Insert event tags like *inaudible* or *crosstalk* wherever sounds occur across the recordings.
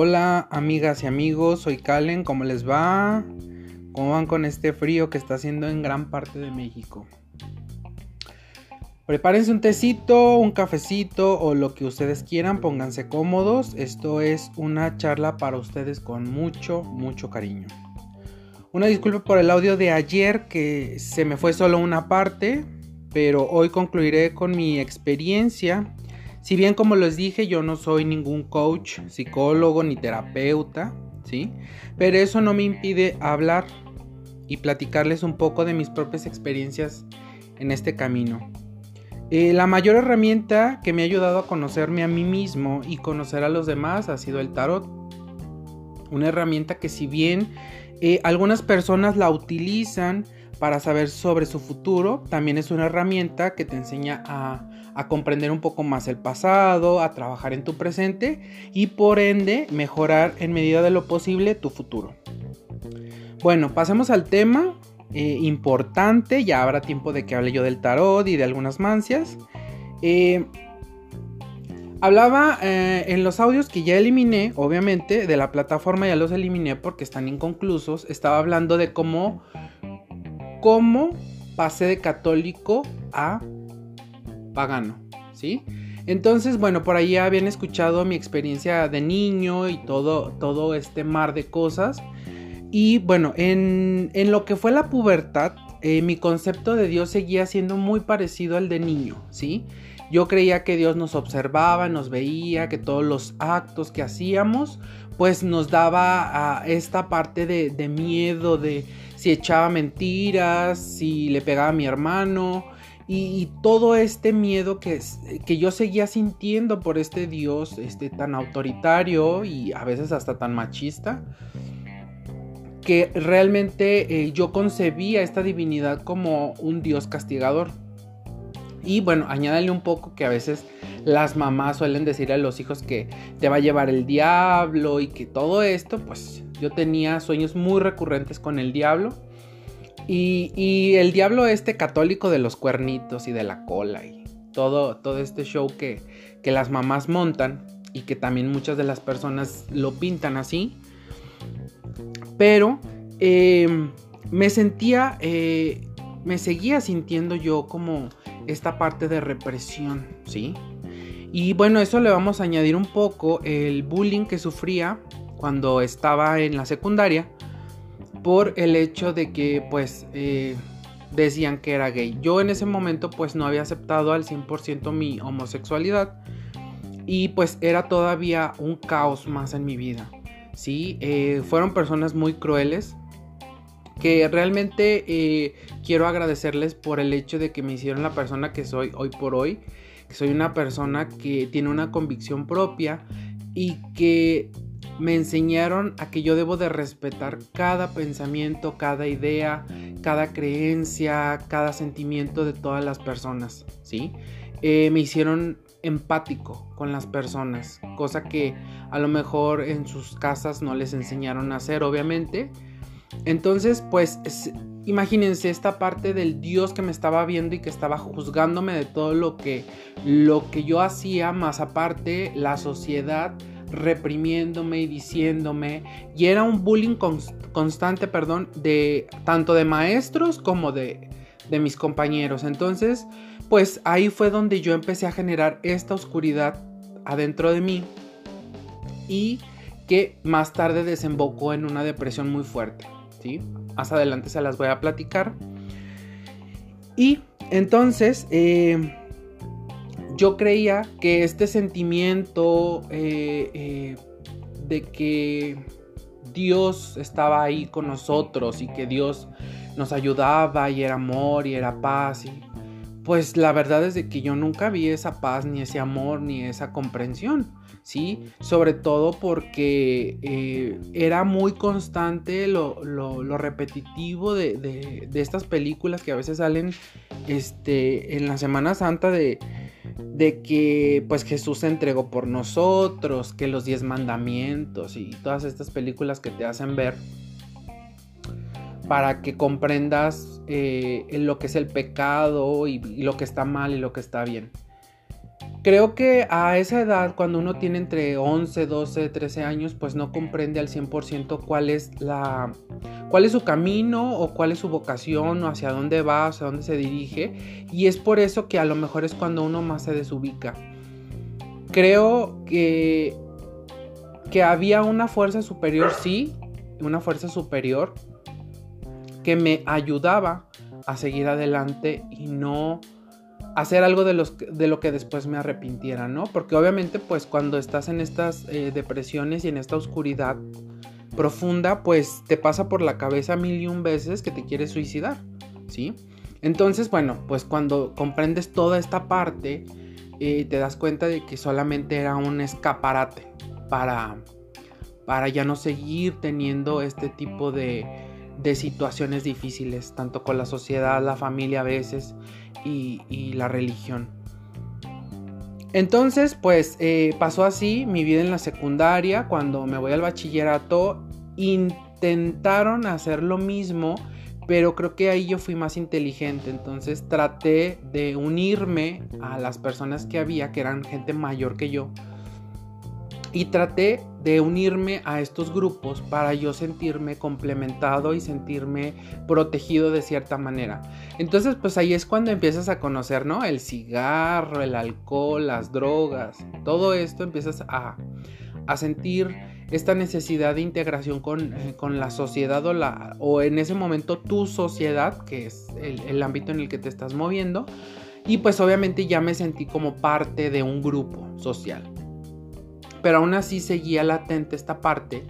Hola amigas y amigos, soy Calen, ¿cómo les va? ¿Cómo van con este frío que está haciendo en gran parte de México? Prepárense un tecito, un cafecito o lo que ustedes quieran, pónganse cómodos. Esto es una charla para ustedes con mucho, mucho cariño. Una disculpa por el audio de ayer que se me fue solo una parte, pero hoy concluiré con mi experiencia si bien como les dije, yo no soy ningún coach, psicólogo ni terapeuta, ¿sí? Pero eso no me impide hablar y platicarles un poco de mis propias experiencias en este camino. Eh, la mayor herramienta que me ha ayudado a conocerme a mí mismo y conocer a los demás ha sido el tarot. Una herramienta que si bien eh, algunas personas la utilizan para saber sobre su futuro, también es una herramienta que te enseña a a comprender un poco más el pasado, a trabajar en tu presente y por ende mejorar en medida de lo posible tu futuro. Bueno, pasemos al tema eh, importante, ya habrá tiempo de que hable yo del tarot y de algunas mancias. Eh, hablaba eh, en los audios que ya eliminé, obviamente, de la plataforma ya los eliminé porque están inconclusos. Estaba hablando de cómo, cómo pasé de católico a pagano, ¿sí? Entonces, bueno, por ahí habían escuchado mi experiencia de niño y todo, todo este mar de cosas. Y bueno, en, lo que fue la pubertad, eh, mi concepto de Dios seguía siendo muy parecido al de niño, ¿sí? Yo creía que Dios nos observaba, nos veía, que todos los actos que hacíamos, pues nos daba esta parte de, de miedo, de si echaba mentiras, si le pegaba a mi hermano, y, todo este miedo que, que, yo seguía sintiendo por este Dios este, tan autoritario y a veces hasta tan machista, que realmente eh, yo concebía esta divinidad como un Dios castigador. Y bueno, añádale un poco que a veces las mamás suelen decir a los hijos que te va a llevar el diablo y que todo esto, pues yo tenía sueños muy recurrentes con el diablo y, el diablo este católico de los cuernitos y de la cola y todo, todo este show que, las mamás montan y que también muchas de las personas lo pintan así. Pero em, me sentía, eh, me seguía sintiendo yo como esta parte de represión, ¿sí? Y bueno, eso le vamos a añadir un poco el bullying que sufría cuando estaba en la secundaria por el hecho de que pues eh, decían que era gay. Yo en ese momento pues no había aceptado al 100% mi homosexualidad y pues era todavía un caos más en mi vida. Sí, eh, fueron personas muy crueles que realmente eh, quiero agradecerles por el hecho de que me hicieron la persona que soy hoy por hoy. Que soy una persona que tiene una convicción propia y que me enseñaron a que yo debo de respetar cada pensamiento, cada idea, cada creencia, cada sentimiento de todas las personas, ¿sí? Eh, me hicieron empático con las personas, cosa que a lo mejor en sus casas no les enseñaron a hacer, obviamente. Entonces, pues, imagínense esta parte del Dios que me estaba viendo y que estaba juzgándome de todo lo que, lo que yo hacía, más aparte la sociedad reprimiéndome y diciéndome y era un bullying constante, perdón, de tanto de maestros como de, de mis compañeros. Entonces, pues ahí fue donde yo empecé a generar esta oscuridad adentro de mí y que más tarde desembocó en una depresión muy fuerte, ¿sí? Más adelante se las voy a platicar. Y entonces, eh, yo creía que este sentimiento eh, eh, de que Dios estaba ahí con nosotros y que Dios nos ayudaba y era amor y era paz y pues la verdad es de que yo nunca vi esa paz ni ese amor ni esa comprensión. ¿sí? Sobre todo porque eh, era muy constante lo, repetitivo de, estas películas que a veces salen este, en la Semana Santa de, de que pues Jesús se entregó por nosotros, que los diez mandamientos y todas estas películas que te hacen ver para que comprendas eh, lo que es el pecado y, lo que está mal y lo que está bien. Creo que a esa edad, cuando uno tiene entre 11, 12, 13 años, pues no comprende al 100% cuál es la cuál es su camino o cuál es su vocación o hacia dónde va, hacia dónde se dirige, y es por eso que a lo mejor es cuando uno más se desubica. Creo que que había una fuerza superior, sí, una fuerza superior que me ayudaba a seguir adelante y no hacer algo de, los, de lo que después me arrepintiera, ¿no? Porque obviamente pues cuando estás en estas eh, depresiones y en esta oscuridad profunda, pues te pasa por la cabeza mil y un veces que te quieres suicidar, ¿sí? Entonces, bueno, pues cuando comprendes toda esta parte, eh, te das cuenta de que solamente era un escaparate para, para ya no seguir teniendo este tipo de, de situaciones difíciles, tanto con la sociedad, la familia a veces y, la religión. Entonces, pues eh, pasó así mi vida en la secundaria, cuando me voy al bachillerato, intentaron hacer lo mismo, pero creo que ahí yo fui más inteligente, entonces traté de unirme a las personas que había, que eran gente mayor que yo, y traté de unirme a estos grupos para yo sentirme complementado y sentirme protegido de cierta manera. Entonces, pues ahí es cuando empiezas a conocer, ¿no? El cigarro, el alcohol, las drogas, todo esto empiezas a, sentir esta necesidad de integración con, eh, la sociedad o, la, o en ese momento tu sociedad, que es el, el ámbito en el que te estás moviendo. Y pues obviamente ya me sentí como parte de un grupo social. Pero aún así seguía latente esta parte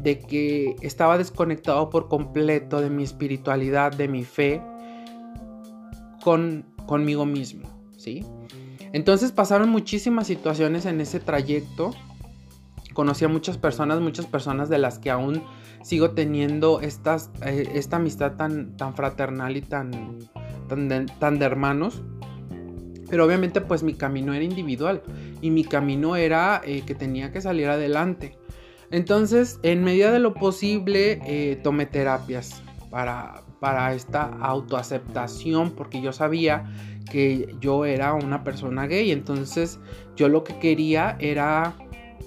de que estaba desconectado por completo de mi espiritualidad, de mi fe con, conmigo mismo, ¿sí? Entonces pasaron muchísimas situaciones en ese trayecto. Conocí a muchas personas, muchas personas de las que aún sigo teniendo eh, esta amistad tan, tan fraternal y tan, tan de hermanos. Pero obviamente pues mi camino era individual y mi camino era eh, que tenía que salir adelante. Entonces, en medida de lo posible, eh, tomé terapias para, para esta autoaceptación porque yo sabía que yo era una persona gay. Entonces, yo lo que quería era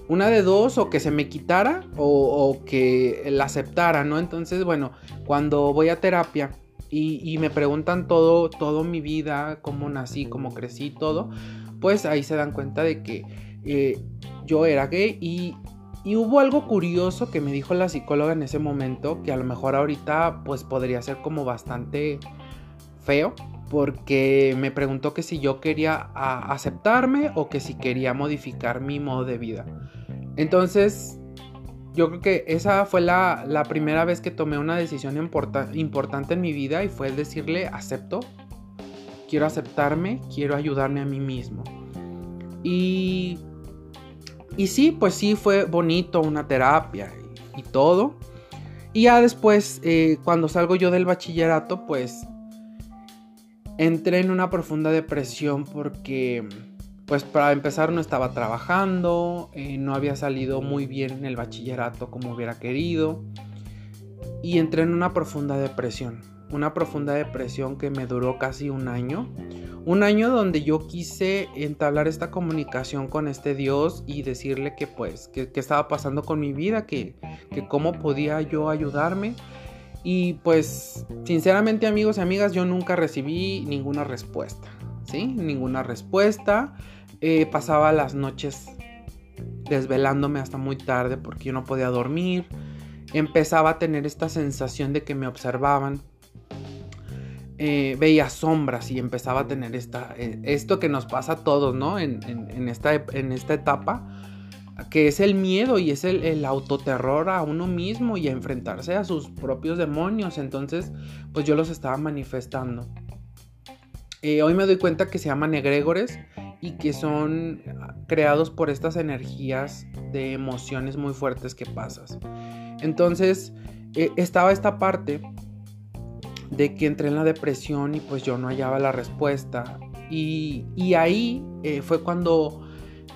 una de dos, o que se me quitara o, o que la aceptara, ¿no? Entonces, bueno, cuando voy a terapia y, me preguntan todo, todo mi vida, cómo nací, cómo crecí, todo, pues ahí se dan cuenta de que eh, yo era gay y, y hubo algo curioso que me dijo la psicóloga en ese momento, que a lo mejor ahorita pues podría ser como bastante feo, porque me preguntó que si yo quería aceptarme o que si quería modificar mi modo de vida. Entonces yo creo que esa fue la, primera vez que tomé una decisión importante en mi vida y fue el decirle, acepto, quiero aceptarme, quiero ayudarme a mí mismo. Y, y sí, pues sí, fue bonito una terapia y, todo. Y ya después, eh, cuando salgo yo del bachillerato, pues entré en una profunda depresión porque pues para empezar no estaba trabajando, eh, no había salido muy bien en el bachillerato como hubiera querido. Y entré en una profunda depresión, una profunda depresión que me duró casi un año, un año donde yo quise entablar esta comunicación con este Dios y decirle que pues, que, estaba pasando con mi vida, que, que cómo podía yo ayudarme. Y pues, sinceramente amigos y amigas, yo nunca recibí ninguna respuesta, ¿sí? Ninguna respuesta. Eh, pasaba las noches desvelándome hasta muy tarde porque yo no podía dormir. Empezaba a tener esta sensación de que me observaban. Eh, veía sombras y empezaba a tener esta, eh, esto que nos pasa a todos, ¿no? En, esta, en esta etapa, que es el miedo y es el, el, autoterror a uno mismo y a enfrentarse a sus propios demonios. Entonces, pues yo los estaba manifestando. Hoy me doy cuenta que se llaman egregores y que son creados por estas energías de emociones muy fuertes que pasas. Entonces eh, estaba esta parte de que entré en la depresión y pues yo no hallaba la respuesta. Y, ahí eh, fue cuando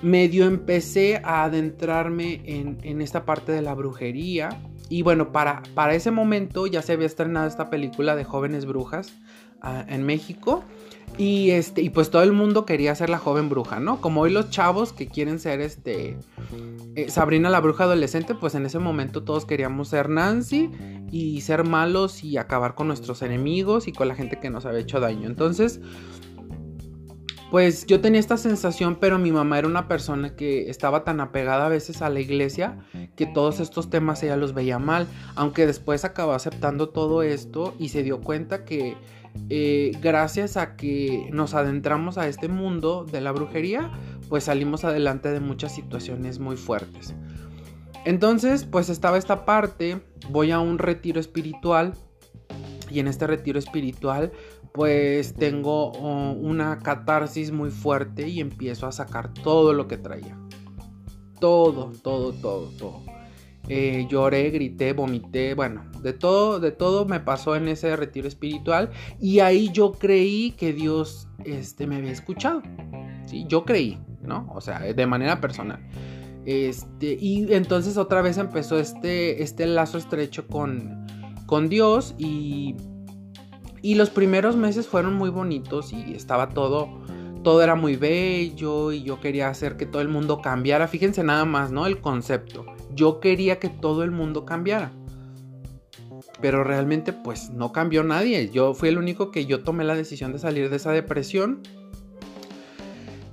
medio empecé a adentrarme en, esta parte de la brujería. Y bueno, para, para ese momento ya se había estrenado esta película de jóvenes brujas ah, en México. Y, este, y pues todo el mundo quería ser la joven bruja, ¿no? Como hoy los chavos que quieren ser este eh, Sabrina la bruja adolescente, pues en ese momento todos queríamos ser Nancy y ser malos y acabar con nuestros enemigos y con la gente que nos había hecho daño. Entonces, pues yo tenía esta sensación, pero mi mamá era una persona que estaba tan apegada a veces a la iglesia que todos estos temas ella los veía mal, aunque después acabó aceptando todo esto y se dio cuenta que eh, gracias a que nos adentramos a este mundo de la brujería, pues salimos adelante de muchas situaciones muy fuertes. Entonces, pues estaba esta parte, voy a un retiro espiritual y en este retiro espiritual pues tengo oh, una catarsis muy fuerte y empiezo a sacar todo lo que traía. Todo, todo, todo, todo. Eh, lloré, grité, vomité, bueno, de todo, de todo me pasó en ese retiro espiritual y ahí yo creí que Dios este, me había escuchado. ¿sí? Yo creí, ¿no? O sea, de manera personal. Este, y entonces otra vez empezó este, este lazo estrecho con, con Dios y, y los primeros meses fueron muy bonitos y estaba todo, todo era muy bello y yo quería hacer que todo el mundo cambiara. Fíjense nada más, ¿no? El concepto yo quería que todo el mundo cambiara. Pero realmente pues no cambió nadie. Yo fui el único que yo tomé la decisión de salir de esa depresión.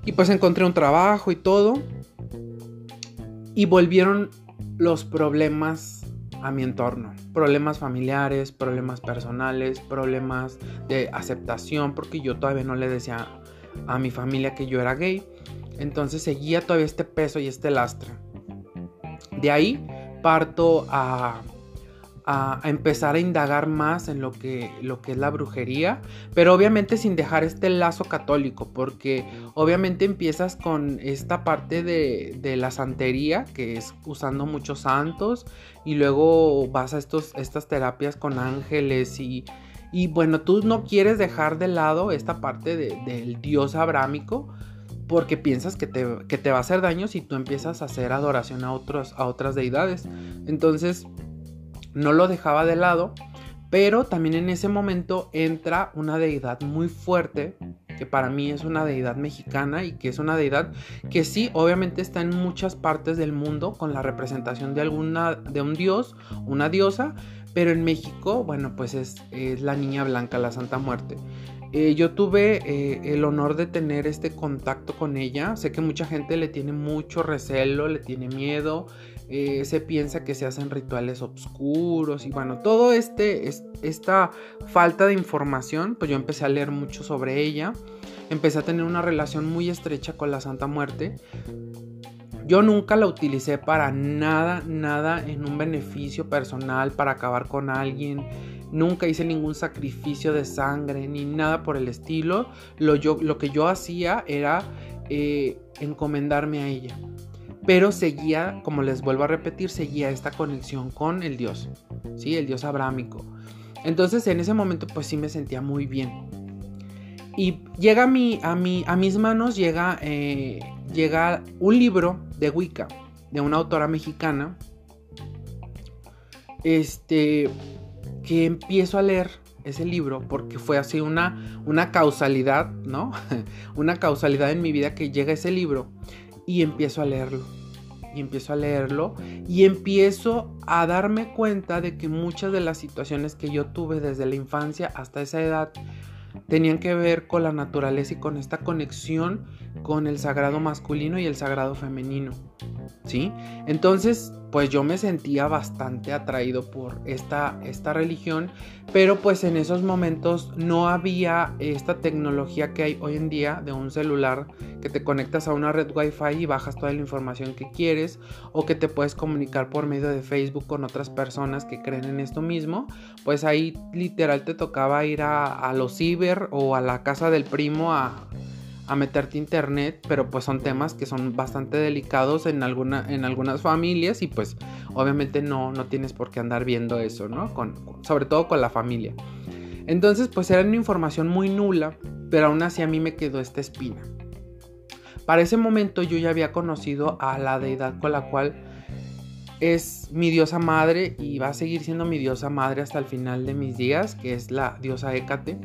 Y pues encontré un trabajo y todo. Y volvieron los problemas a mi entorno. Problemas familiares, problemas personales, problemas de aceptación, porque yo todavía no le decía a mi familia que yo era gay. Entonces seguía todavía este peso y este lastre. De ahí parto a, empezar a indagar más en lo que, lo que es la brujería, pero obviamente sin dejar este lazo católico, porque obviamente empiezas con esta parte de, la santería, que es usando muchos santos, y luego vas a estos, estas terapias con ángeles y, y bueno, tú no quieres dejar de lado esta parte del dios abrámico, porque piensas que te, va a hacer daño si tú empiezas a hacer adoración a, otros, a otras deidades. Entonces, no lo dejaba de lado, pero también en ese momento entra una deidad muy fuerte, que para mí es una deidad mexicana y que es una deidad que sí, obviamente está en muchas partes del mundo con la representación de alguna, de un dios, una diosa, pero en México, bueno, pues es, es la niña blanca, la Santa Muerte. Eh, yo tuve eh, el honor de tener este contacto con ella. Sé que mucha gente le tiene mucho recelo, le tiene miedo. Eh, se piensa que se hacen rituales oscuros y bueno, todo este, esta falta de información, pues yo empecé a leer mucho sobre ella. Empecé a tener una relación muy estrecha con la Santa Muerte. Yo nunca la utilicé para nada, nada en un beneficio personal, para acabar con alguien Nunca hice ningún sacrificio de sangre ni nada por el estilo. Lo, yo, lo que yo hacía era eh, encomendarme a ella. Pero seguía, como les vuelvo a repetir, seguía esta conexión con el Dios. ¿sí? El Dios abrámico. Entonces en ese momento pues sí me sentía muy bien. Y llega a, mi, a, mi, a mis manos, llega, eh, llega un libro de Wicca, de una autora mexicana. Este, que empiezo a leer ese libro porque fue así una, una causalidad, ¿no? *laughs* una causalidad en mi vida que llega ese libro y empiezo a leerlo. Y empiezo a leerlo y empiezo a darme cuenta de que muchas de las situaciones que yo tuve desde la infancia hasta esa edad tenían que ver con la naturaleza y con esta conexión con el sagrado masculino y el sagrado femenino. ¿Sí? Entonces, pues yo me sentía bastante atraído por esta, esta religión, pero pues en esos momentos no había esta tecnología que hay hoy en día de un celular que te conectas a una red wifi y bajas toda la información que quieres o que te puedes comunicar por medio de Facebook con otras personas que creen en esto mismo, pues ahí literal te tocaba ir a, a los ciber o a la casa del primo a a meterte internet, pero pues son temas que son bastante delicados en, alguna, en algunas familias y pues obviamente no, no tienes por qué andar viendo eso, ¿no? Con, sobre todo con la familia. Entonces pues era una información muy nula, pero aún así a mí me quedó esta espina. Para ese momento yo ya había conocido a la deidad con la cual es mi diosa madre y va a seguir siendo mi diosa madre hasta el final de mis días, que es la diosa Hécate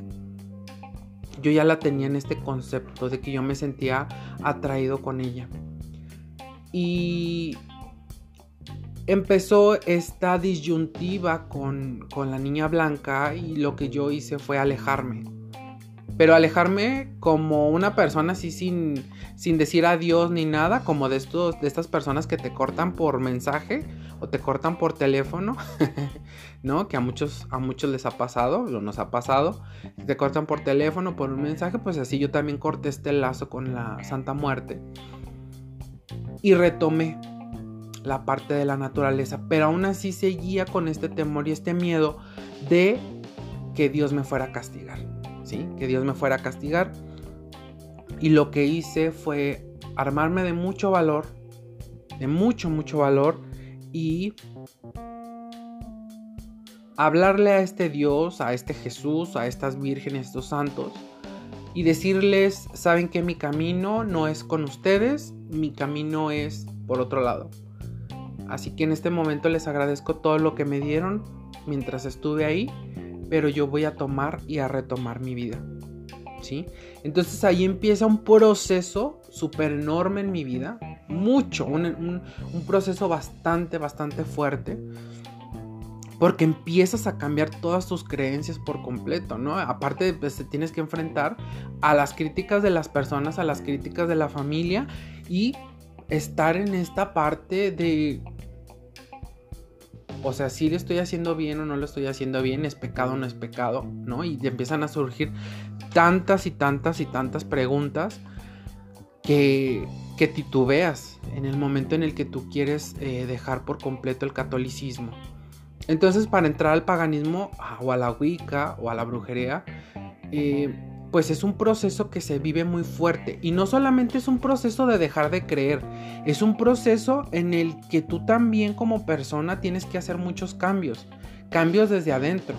yo ya la tenía en este concepto de que yo me sentía atraído con ella. Y empezó esta disyuntiva con, con la niña blanca y lo que yo hice fue alejarme pero alejarme como una persona así sin, sin decir adiós ni nada, como de, estos, de estas personas que te cortan por mensaje o te cortan por teléfono, *laughs* ¿no? Que a muchos, a muchos les ha pasado, lo nos ha pasado, te cortan por teléfono, por un mensaje, pues así yo también corté este lazo con la Santa Muerte y retomé la parte de la naturaleza, pero aún así seguía con este temor y este miedo de que Dios me fuera a castigar. Que Dios me fuera a castigar. Y lo que hice fue armarme de mucho valor, de mucho, mucho valor y hablarle a este Dios, a este Jesús, a estas vírgenes, a estos santos y decirles, saben que mi camino no es con ustedes, mi camino es por otro lado. Así que en este momento les agradezco todo lo que me dieron mientras estuve ahí pero yo voy a tomar y a retomar mi vida. ¿Sí? Entonces ahí empieza un proceso súper enorme en mi vida, mucho, un, proceso bastante, bastante fuerte, porque empiezas a cambiar todas tus creencias por completo, ¿no? Aparte, pues te tienes que enfrentar a las críticas de las personas, a las críticas de la familia y estar en esta parte de o sea, si le estoy haciendo bien o no lo estoy haciendo bien, es pecado o no es pecado, ¿no? Y empiezan a surgir tantas y tantas y tantas preguntas que, que titubeas en el momento en el que tú quieres eh, dejar por completo el catolicismo. Entonces, para entrar al paganismo o a la Wicca o a la brujería, eh, pues es un proceso que se vive muy fuerte. Y no solamente es un proceso de dejar de creer, es un proceso en el que tú también como persona tienes que hacer muchos cambios, cambios desde adentro.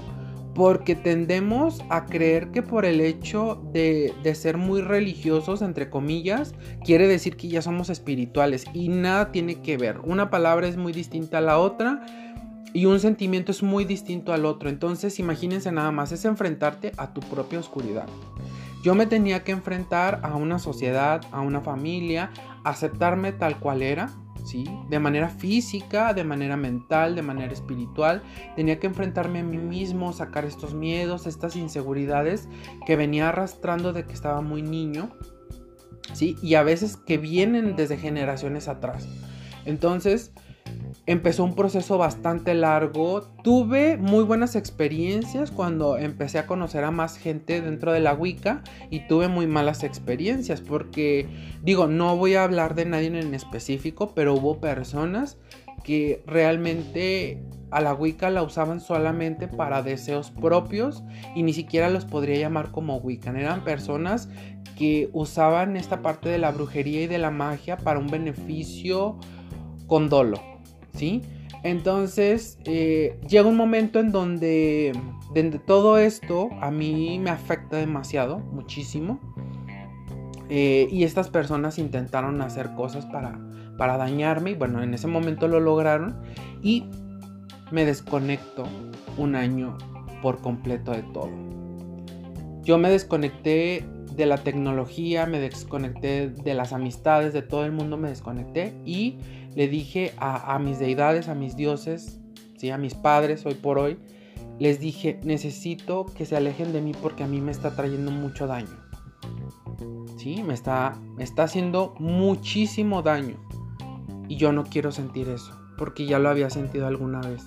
Porque tendemos a creer que por el hecho de, ser muy religiosos, entre comillas, quiere decir que ya somos espirituales. Y nada tiene que ver. Una palabra es muy distinta a la otra y un sentimiento es muy distinto al otro. Entonces imagínense nada más, es enfrentarte a tu propia oscuridad. Yo me tenía que enfrentar a una sociedad, a una familia, aceptarme tal cual era, ¿sí? De manera física, de manera mental, de manera espiritual. Tenía que enfrentarme a mí mismo, sacar estos miedos, estas inseguridades que venía arrastrando de que estaba muy niño, ¿sí? Y a veces que vienen desde generaciones atrás. Entonces, empezó un proceso bastante largo. Tuve muy buenas experiencias cuando empecé a conocer a más gente dentro de la Wicca y tuve muy malas experiencias porque digo, no voy a hablar de nadie en específico, pero hubo personas que realmente a la Wicca la usaban solamente para deseos propios y ni siquiera los podría llamar como Wiccan. Eran personas que usaban esta parte de la brujería y de la magia para un beneficio con dolo ¿sí? Entonces eh, llega un momento en donde, todo esto a mí me afecta demasiado, muchísimo. Eh, y estas personas intentaron hacer cosas para, para dañarme y bueno, en ese momento lo lograron y me desconecto un año por completo de todo. Yo me desconecté de la tecnología, me desconecté de las amistades, de todo el mundo me desconecté y le dije a, mis deidades, a mis dioses, ¿sí? a mis padres hoy por hoy, les dije, necesito que se alejen de mí porque a mí me está trayendo mucho daño. ¿Sí? Me está, me está haciendo muchísimo daño. Y yo no quiero sentir eso, porque ya lo había sentido alguna vez.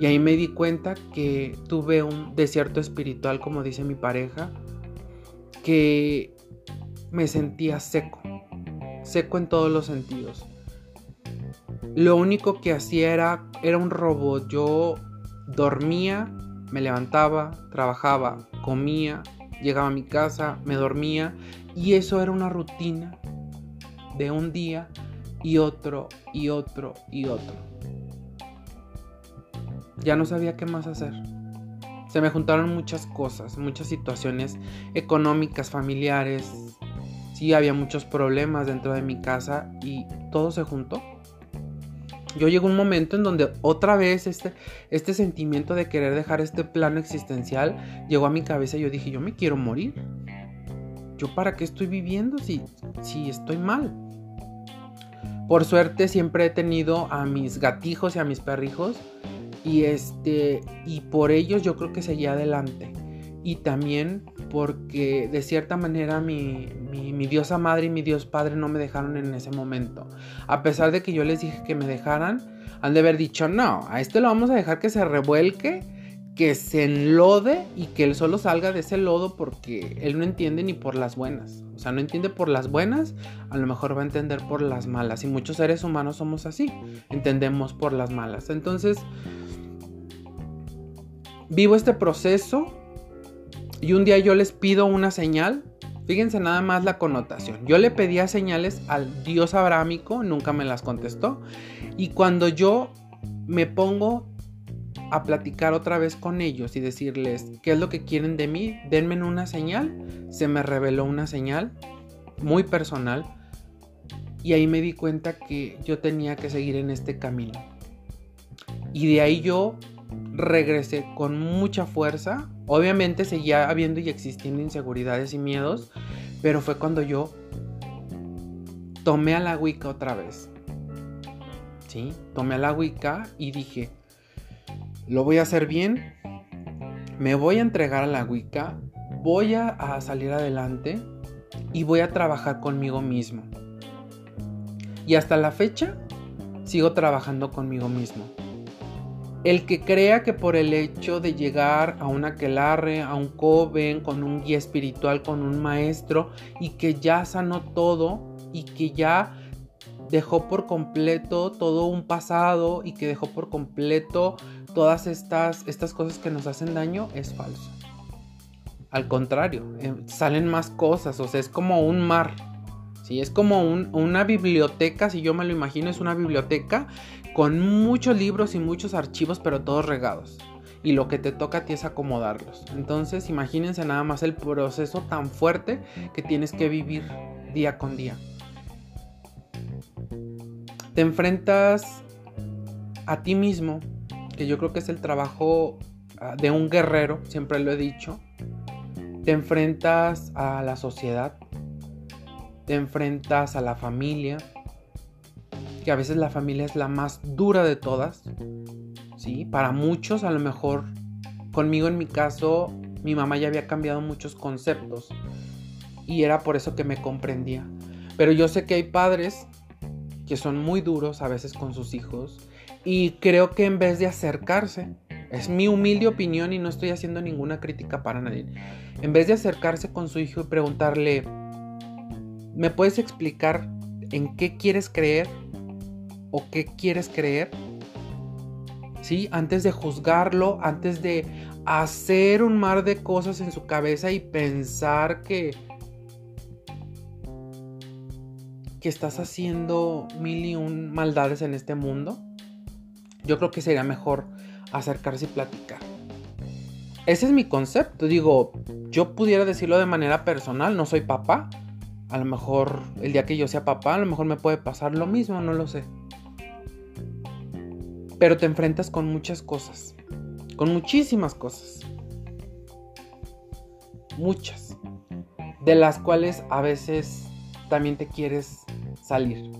Y ahí me di cuenta que tuve un desierto espiritual, como dice mi pareja, que me sentía seco, seco en todos los sentidos. Lo único que hacía era, era un robot. Yo dormía, me levantaba, trabajaba, comía, llegaba a mi casa, me dormía y eso era una rutina de un día y otro y otro y otro. Ya no sabía qué más hacer. Se me juntaron muchas cosas, muchas situaciones económicas, familiares. Sí, había muchos problemas dentro de mi casa y todo se juntó yo llegó un momento en donde otra vez este, este sentimiento de querer dejar este plano existencial llegó a mi cabeza y yo dije, yo me quiero morir. ¿yo para qué estoy viviendo si, si estoy mal? Por suerte siempre he tenido a mis gatijos y a mis perrijos y este y por ellos yo creo que seguí adelante. Y también porque de cierta manera mi, diosa madre y mi dios padre no me dejaron en ese momento. A pesar de que yo les dije que me dejaran, han de haber dicho, no, a este lo vamos a dejar que se revuelque que se enlode y que él solo salga de ese lodo porque él no entiende ni por las buenas. O sea, no entiende por las buenas, a lo mejor va a entender por las malas. Y muchos seres humanos somos así, entendemos por las malas. Entonces, vivo este proceso y un día yo les pido una señal. Fíjense nada más la connotación. Yo le pedía señales al dios abrámico, nunca me las contestó. Y cuando yo me pongo a platicar otra vez con ellos y decirles qué es lo que quieren de mí, denme una señal. Se me reveló una señal muy personal y ahí me di cuenta que yo tenía que seguir en este camino. Y de ahí yo regresé con mucha fuerza. Obviamente seguía habiendo y existiendo inseguridades y miedos, pero fue cuando yo tomé a la Wicca otra vez. ¿Sí? Tomé a la Wicca y dije, lo voy a hacer bien, me voy a entregar a la Wicca, voy a, salir adelante y voy a trabajar conmigo mismo. Y hasta la fecha sigo trabajando conmigo mismo. El que crea que por el hecho de llegar a un aquelarre, a un coven, con un guía espiritual, con un maestro, y que ya sanó todo y que ya dejó por completo todo un pasado y que dejó por completo todas estas, estas cosas que nos hacen daño es falso. Al contrario, eh, salen más cosas, o sea, es como un mar. ¿sí? Es como una biblioteca, si yo me lo imagino, es una biblioteca con muchos libros y muchos archivos, pero todos regados. Y lo que te toca a ti es acomodarlos. Entonces, imagínense nada más el proceso tan fuerte que tienes que vivir día con día. Te enfrentas a ti mismo, que yo creo que es el trabajo ah, de un guerrero, siempre lo he dicho. Te enfrentas a la sociedad, te enfrentas a la familia, que a veces la familia es la más dura de todas. ¿sí? Para muchos, a lo mejor, conmigo en mi caso, mi mamá ya había cambiado muchos conceptos y era por eso que me comprendía. Pero yo sé que hay padres que son muy duros a veces con sus hijos y creo que en vez de acercarse, es mi humilde opinión y no estoy haciendo ninguna crítica para nadie, en vez de acercarse con su hijo y preguntarle, ¿me puedes explicar en qué quieres creer o qué quieres creer? ¿Sí? Antes de juzgarlo, antes de hacer un mar de cosas en su cabeza y pensar que que estás haciendo mil y un maldades en este mundo yo creo que sería mejor acercarse y platicar. Ese es mi concepto. Digo, yo pudiera decirlo de manera personal, no soy papá. A lo mejor el día que yo sea papá, a lo mejor me puede pasar lo mismo, no lo sé. Pero te enfrentas con muchas cosas. Con muchísimas cosas. Muchas. De las cuales a veces también te quieres salir.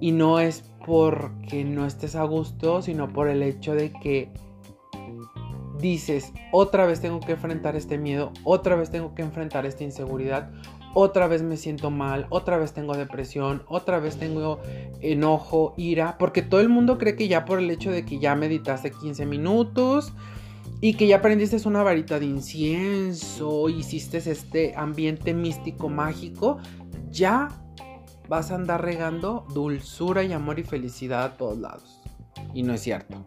Y no es porque no estés a gusto, sino por el hecho de que dices, otra vez tengo que enfrentar este miedo, otra vez tengo que enfrentar esta inseguridad, otra vez me siento mal, otra vez tengo depresión, otra vez tengo enojo, ira, porque todo el mundo cree que ya por el hecho de que ya meditaste 15 minutos y que ya aprendiste una varita de incienso, hiciste este ambiente místico mágico, ya vas a andar regando dulzura y amor y felicidad a todos lados. Y no es cierto.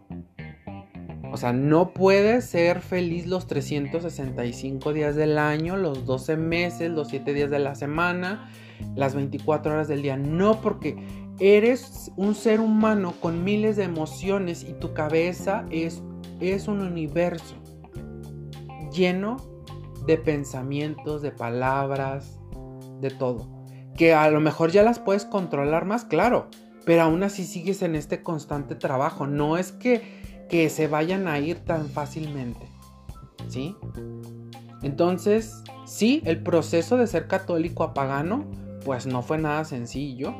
O sea, no puedes ser feliz los 365 días del año, los 12 meses, los 7 días de la semana, las 24 horas del día. No, porque eres un ser humano con miles de emociones y tu cabeza es, es un universo lleno de pensamientos, de palabras, de todo que a lo mejor ya las puedes controlar más, claro, pero aún así sigues en este constante trabajo. No es que, que se vayan a ir tan fácilmente, ¿sí? Entonces, sí, el proceso de ser católico a pagano, pues no fue nada sencillo,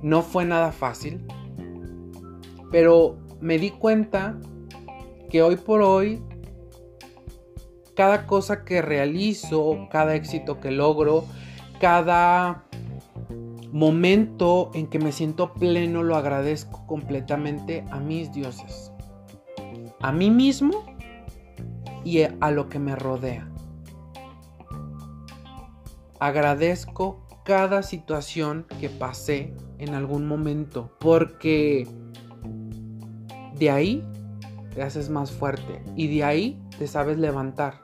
no fue nada fácil, pero me di cuenta que hoy por hoy, cada cosa que realizo, cada éxito que logro, cada momento en que me siento pleno, lo agradezco completamente a mis dioses, a mí mismo y a lo que me rodea. Agradezco cada situación que pasé en algún momento, porque de ahí te haces más fuerte y de ahí te sabes levantar.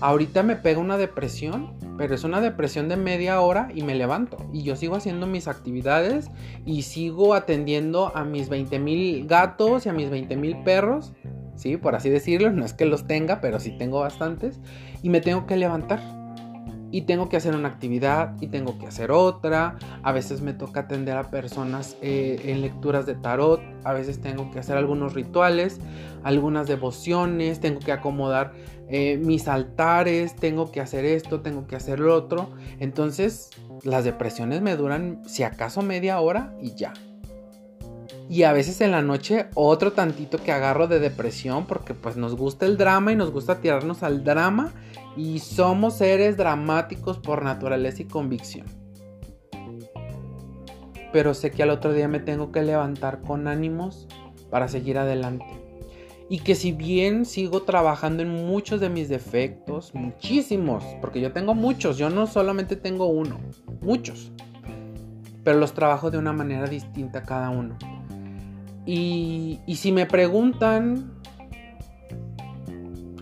Ahorita me pega una depresión, pero es una depresión de media hora y me levanto. Y yo sigo haciendo mis actividades y sigo atendiendo a mis 20 mil gatos y a mis 20 mil perros. Sí, por así decirlo, no es que los tenga, pero sí tengo bastantes. Y me tengo que levantar y tengo que hacer una actividad y tengo que hacer otra. A veces me toca atender a personas eh, en lecturas de tarot. A veces tengo que hacer algunos rituales, algunas devociones. Tengo que acomodar eh, mis altares. Tengo que hacer esto, tengo que hacer lo otro. Entonces las depresiones me duran si acaso media hora y ya. Y a veces en la noche otro tantito que agarro de depresión porque pues nos gusta el drama y nos gusta tirarnos al drama y somos seres dramáticos por naturaleza y convicción. Pero sé que al otro día me tengo que levantar con ánimos para seguir adelante. Y que si bien sigo trabajando en muchos de mis defectos, muchísimos, porque yo tengo muchos, yo no solamente tengo uno, muchos, pero los trabajo de una manera distinta cada uno. Y, si me preguntan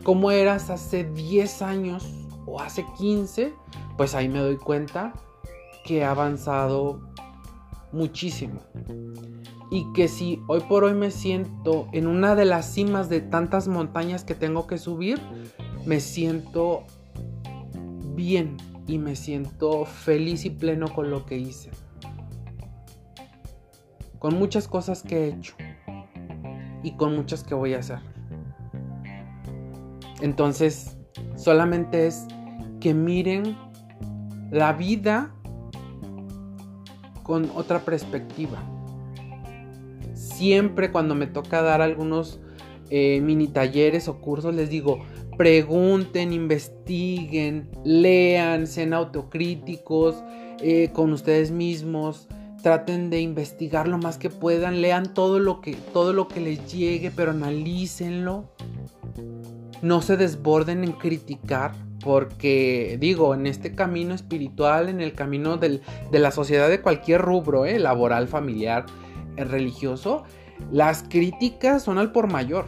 cómo eras hace 10 años o hace 15, pues ahí me doy cuenta que he avanzado muchísimo. Y que si hoy por hoy me siento en una de las cimas de tantas montañas que tengo que subir, me siento bien y me siento feliz y pleno con lo que hice. Con muchas cosas que he hecho y con muchas que voy a hacer. Entonces, solamente es que miren la vida con otra perspectiva. Siempre cuando me toca dar algunos eh, mini talleres o cursos, les digo, pregunten, investiguen, lean, sean autocríticos eh, con ustedes mismos. Traten de investigar lo más que puedan, lean todo lo que, todo lo que les llegue, pero analícenlo no se desborden en criticar, porque digo, en este camino espiritual, en el camino de la sociedad de cualquier rubro, eh, laboral, familiar, eh, religioso, las críticas son al por mayor.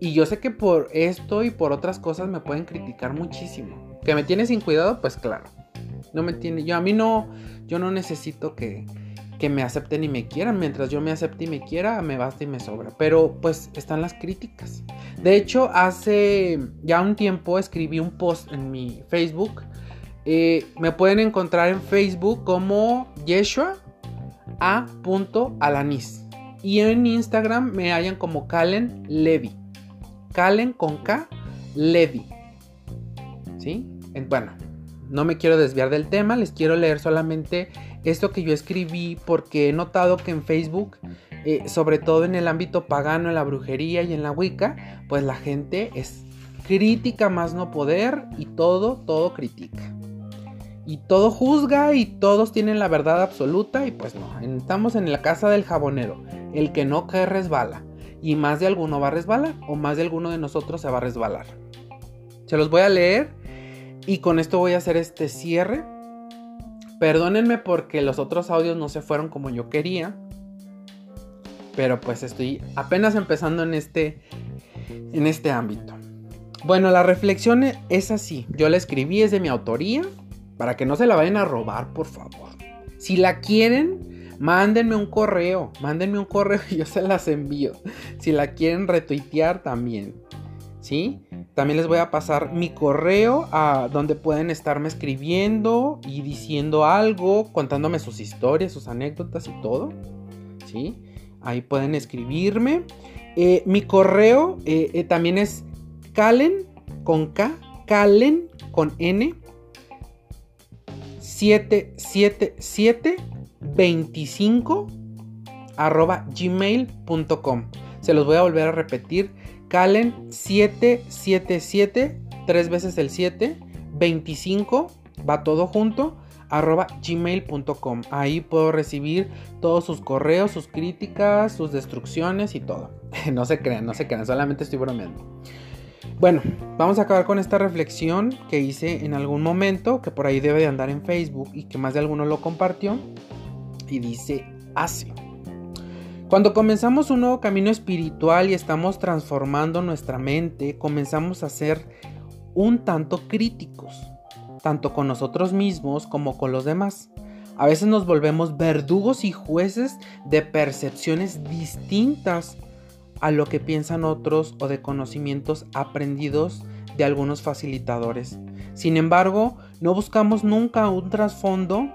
Y yo sé que por esto y por otras cosas me pueden criticar muchísimo. Que me tiene sin cuidado, pues claro. No me tiene, yo a mí no, yo no necesito que, que me acepten y me quieran. Mientras yo me acepte y me quiera, me basta y me sobra. Pero pues están las críticas. De hecho, hace ya un tiempo escribí un post en mi Facebook. Eh, me pueden encontrar en Facebook como Yeshua A. Alanis. Y en Instagram me hallan como Calen Levy. Calen con K Levy. ¿Sí? Bueno, no me quiero desviar del tema, les quiero leer solamente esto que yo escribí porque he notado que en Facebook, eh, sobre todo en el ámbito pagano, en la brujería y en la Wicca, pues la gente es crítica más no poder y todo, todo critica. Y todo juzga y todos tienen la verdad absoluta y pues no, estamos en la casa del jabonero. El que no cae resbala. Y más de alguno va a resbalar o más de alguno de nosotros se va a resbalar. Se los voy a leer y con esto voy a hacer este cierre Perdónenme porque los otros audios no se fueron como yo quería. Pero pues estoy apenas empezando en este, en este ámbito. Bueno, la reflexión es así. Yo la escribí, es de mi autoría. Para que no se la vayan a robar, por favor. Si la quieren, mándenme un correo. Mándenme un correo *laughs* y yo se las envío. Si la quieren retuitear también. ¿Sí? También les voy a pasar mi correo a donde pueden estarme escribiendo y diciendo algo, contándome sus historias, sus anécdotas y todo. ¿Sí? Ahí pueden escribirme. Eh, mi correo eh, eh, también es calen con K Calen con N 77725 arroba gmail.com. Se los voy a volver a repetir. Calen 777, tres veces el 7, 25, va todo junto, arroba gmail.com. Ahí puedo recibir todos sus correos, sus críticas, sus destrucciones y todo. *laughs* no se crean, no se crean, solamente estoy bromeando. Bueno, vamos a acabar con esta reflexión que hice en algún momento, que por ahí debe de andar en Facebook y que más de alguno lo compartió. Y dice así. Cuando comenzamos un nuevo camino espiritual y estamos transformando nuestra mente, comenzamos a ser un tanto críticos, tanto con nosotros mismos como con los demás. A veces nos volvemos verdugos y jueces de percepciones distintas a lo que piensan otros o de conocimientos aprendidos de algunos facilitadores. Sin embargo, no buscamos nunca un trasfondo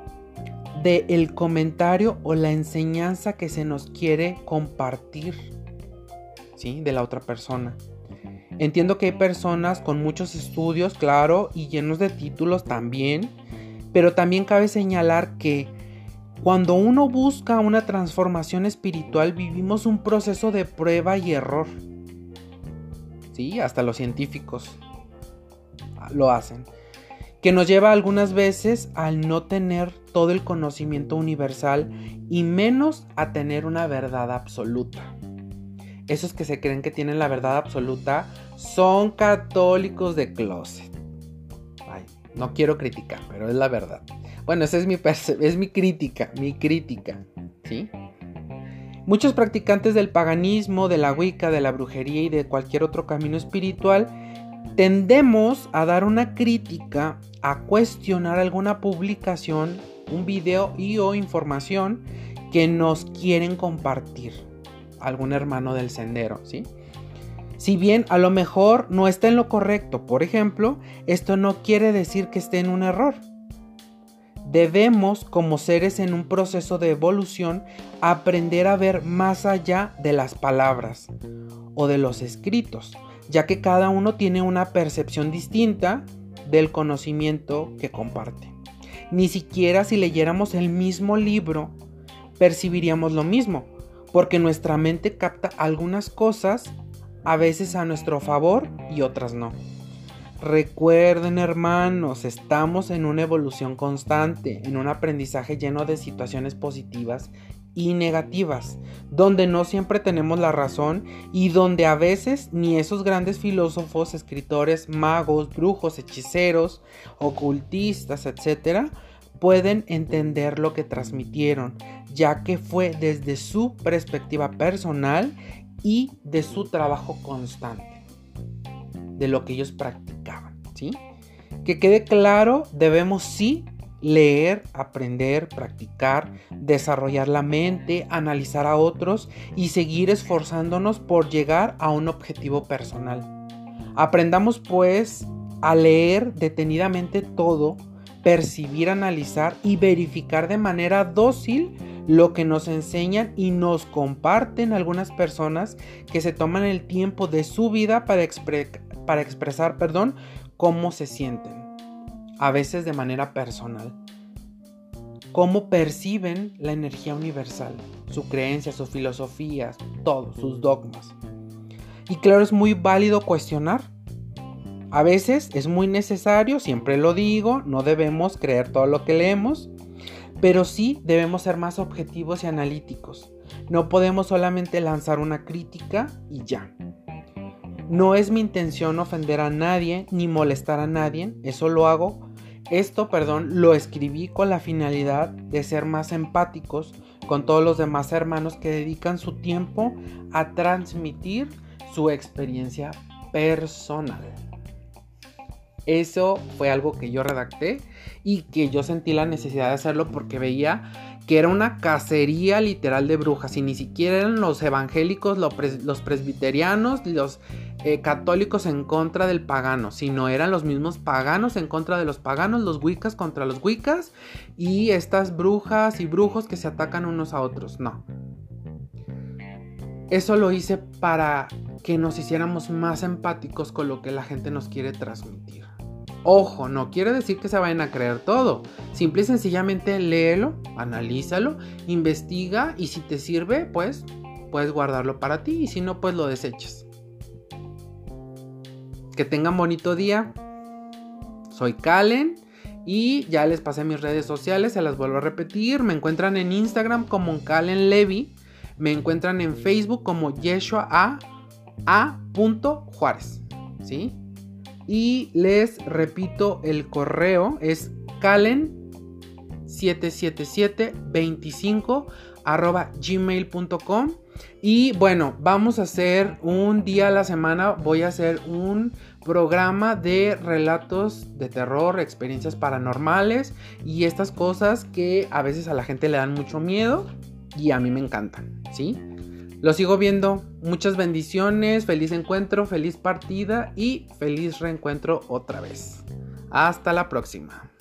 de el comentario o la enseñanza que se nos quiere compartir, ¿sí? De la otra persona. Entiendo que hay personas con muchos estudios, claro, y llenos de títulos también, pero también cabe señalar que cuando uno busca una transformación espiritual vivimos un proceso de prueba y error. Sí, hasta los científicos lo hacen que nos lleva algunas veces al no tener todo el conocimiento universal y menos a tener una verdad absoluta. Esos que se creen que tienen la verdad absoluta son católicos de closet. Ay, no quiero criticar, pero es la verdad. Bueno, esa es mi, es mi crítica, mi crítica, ¿sí? Muchos practicantes del paganismo, de la Wicca, de la brujería y de cualquier otro camino espiritual tendemos a dar una crítica, a cuestionar alguna publicación, un video y o información que nos quieren compartir algún hermano del sendero, ¿sí? Si bien a lo mejor no está en lo correcto, por ejemplo, esto no quiere decir que esté en un error. Debemos, como seres en un proceso de evolución, aprender a ver más allá de las palabras o de los escritos ya que cada uno tiene una percepción distinta del conocimiento que comparte. Ni siquiera si leyéramos el mismo libro percibiríamos lo mismo, porque nuestra mente capta algunas cosas a veces a nuestro favor y otras no. Recuerden hermanos, estamos en una evolución constante, en un aprendizaje lleno de situaciones positivas y negativas, donde no siempre tenemos la razón y donde a veces ni esos grandes filósofos, escritores, magos, brujos, hechiceros, ocultistas, etcétera, pueden entender lo que transmitieron, ya que fue desde su perspectiva personal y de su trabajo constante, de lo que ellos practicaban, ¿sí? Que quede claro, debemos sí leer, aprender, practicar, desarrollar la mente, analizar a otros y seguir esforzándonos por llegar a un objetivo personal. Aprendamos pues a leer detenidamente todo, percibir, analizar y verificar de manera dócil lo que nos enseñan y nos comparten algunas personas que se toman el tiempo de su vida para, expresar perdón, cómo se sienten a veces de manera personal. Cómo perciben la energía universal, su creencia, sus filosofías, todos sus dogmas. Y claro, es muy válido cuestionar. A veces es muy necesario, siempre lo digo, no debemos creer todo lo que leemos, pero sí debemos ser más objetivos y analíticos. No podemos solamente lanzar una crítica y ya. No es mi intención ofender a nadie ni molestar a nadie, eso lo hago esto, perdón, lo escribí con la finalidad de ser más empáticos con todos los demás hermanos que dedican su tiempo a transmitir su experiencia personal. Eso fue algo que yo redacté y que yo sentí la necesidad de hacerlo porque veía que era una cacería literal de brujas y ni siquiera eran los evangélicos, los, presbiterianos, los eh, católicos en contra del pagano, sino eran los mismos paganos en contra de los paganos, los wiccas contra los wiccas y estas brujas y brujos que se atacan unos a otros. No. Eso lo hice para que nos hiciéramos más empáticos con lo que la gente nos quiere transmitir. Ojo, no quiere decir que se vayan a creer todo. Simple y sencillamente léelo, analízalo, investiga y si te sirve, pues puedes guardarlo para ti y si no, pues lo desechas. Que tengan bonito día. Soy Calen y ya les pasé mis redes sociales, se las vuelvo a repetir. Me encuentran en Instagram como Calen Levy. Me encuentran en Facebook como Yeshua A. A. Juárez. ¿Sí? Y les repito, el correo es calen77725 arroba gmail.com. Y bueno, vamos a hacer un día a la semana, voy a hacer un programa de relatos de terror, experiencias paranormales y estas cosas que a veces a la gente le dan mucho miedo y a mí me encantan, ¿sí? Lo sigo viendo. Muchas bendiciones, feliz encuentro, feliz partida y feliz reencuentro otra vez. Hasta la próxima.